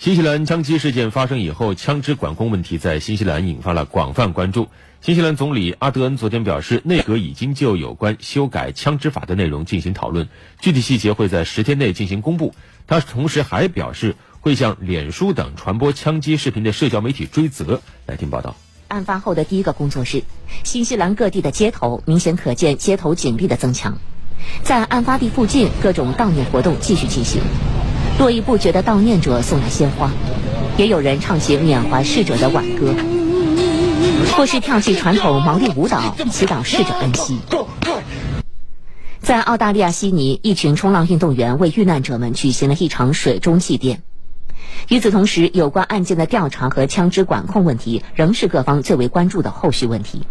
新西兰枪击事件发生以后，枪支管控问题在新西兰引发了广泛关注。新西兰总理阿德恩昨天表示，内阁已经就有关修改枪支法的内容进行讨论，具体细节会在十天内进行公布。他同时还表示，会向脸书等传播枪击视频的社交媒体追责。来听报道。案发后的第一个工作日，新西兰各地的街头明显可见街头警力的增强。在案发地附近，各种悼念活动继续进行。络绎不绝的悼念者送来鲜花，也有人唱起缅怀逝者的挽歌，或是跳起传统毛利舞蹈，祈祷逝者安息。在澳大利亚悉尼，一群冲浪运动员为遇难者们举行了一场水中祭奠。与此同时，有关案件的调查和枪支管控问题仍是各方最为关注的后续问题。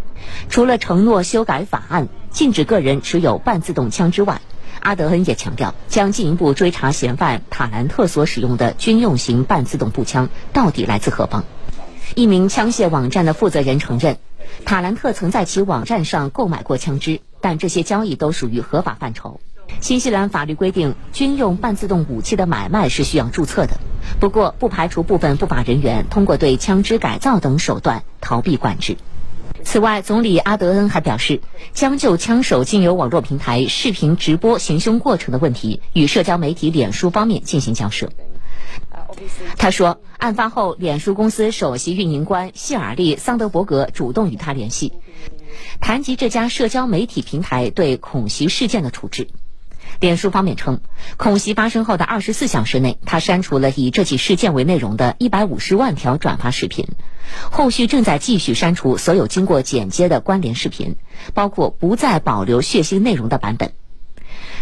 除了承诺修改法案，禁止个人持有半自动枪之外，阿德恩也强调，将进一步追查嫌犯塔兰特所使用的军用型半自动步枪到底来自何方。一名枪械网站的负责人承认，塔兰特曾在其网站上购买过枪支，但这些交易都属于合法范畴。新西兰法律规定，军用半自动武器的买卖是需要注册的，不过不排除部分不法人员通过对枪支改造等手段逃避管制。此外，总理阿德恩还表示，将就枪手经由网络平台视频直播行凶过程的问题与社交媒体脸书方面进行交涉。他说，案发后，脸书公司首席运营官谢尔利·桑德伯格主动与他联系，谈及这家社交媒体平台对恐袭事件的处置。脸书方面称，恐袭发生后的二十四小时内，他删除了以这起事件为内容的一百五十万条转发视频，后续正在继续删除所有经过剪接的关联视频，包括不再保留血腥内容的版本。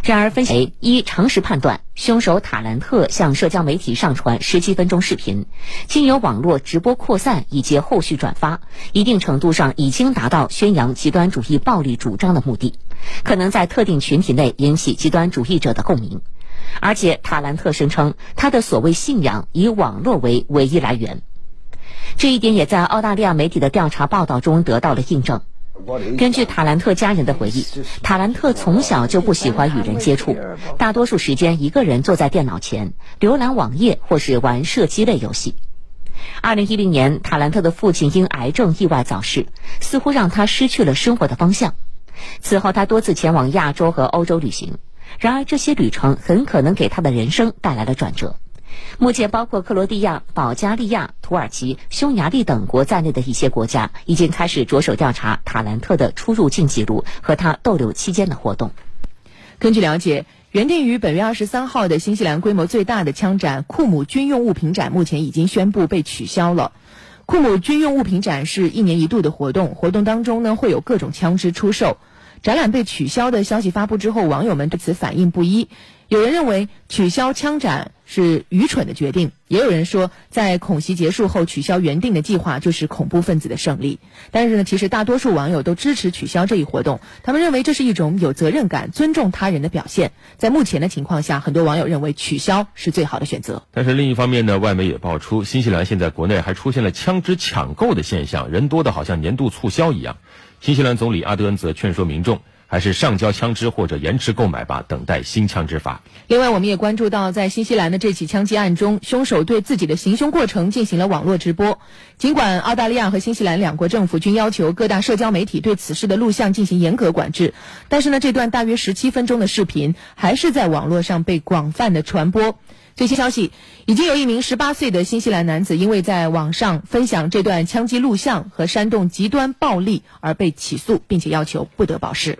然而，分析一常识判断，凶手塔兰特向社交媒体上传十七分钟视频，经由网络直播扩散以及后续转发，一定程度上已经达到宣扬极端主义暴力主张的目的，可能在特定群体内引起极端主义者的共鸣。而且，塔兰特声称他的所谓信仰以网络为唯一来源，这一点也在澳大利亚媒体的调查报道中得到了印证。根据塔兰特家人的回忆，塔兰特从小就不喜欢与人接触，大多数时间一个人坐在电脑前浏览网页或是玩射击类游戏。二零一零年，塔兰特的父亲因癌症意外早逝，似乎让他失去了生活的方向。此后，他多次前往亚洲和欧洲旅行，然而这些旅程很可能给他的人生带来了转折。目前，包括克罗地亚、保加利亚、土耳其、匈牙利等国在内的一些国家，已经开始着手调查塔兰特的出入境记录和他逗留期间的活动。根据了解，原定于本月二十三号的新西兰规模最大的枪展——库姆军用物品展，目前已经宣布被取消了。库姆军用物品展是一年一度的活动，活动当中呢会有各种枪支出售。展览被取消的消息发布之后，网友们对此反应不一。有人认为取消枪展是愚蠢的决定，也有人说在恐袭结束后取消原定的计划就是恐怖分子的胜利。但是呢，其实大多数网友都支持取消这一活动，他们认为这是一种有责任感、尊重他人的表现。在目前的情况下，很多网友认为取消是最好的选择。但是另一方面呢，外媒也爆出，新西兰现在国内还出现了枪支抢购的现象，人多的好像年度促销一样。新西兰总理阿德恩则劝说民众。还是上交枪支或者延迟购买吧，等待新枪支法。另外，我们也关注到，在新西兰的这起枪击案中，凶手对自己的行凶过程进行了网络直播。尽管澳大利亚和新西兰两国政府均要求各大社交媒体对此事的录像进行严格管制，但是呢，这段大约十七分钟的视频还是在网络上被广泛的传播。最新消息，已经有一名十八岁的新西兰男子因为在网上分享这段枪击录像和煽动极端暴力而被起诉，并且要求不得保释。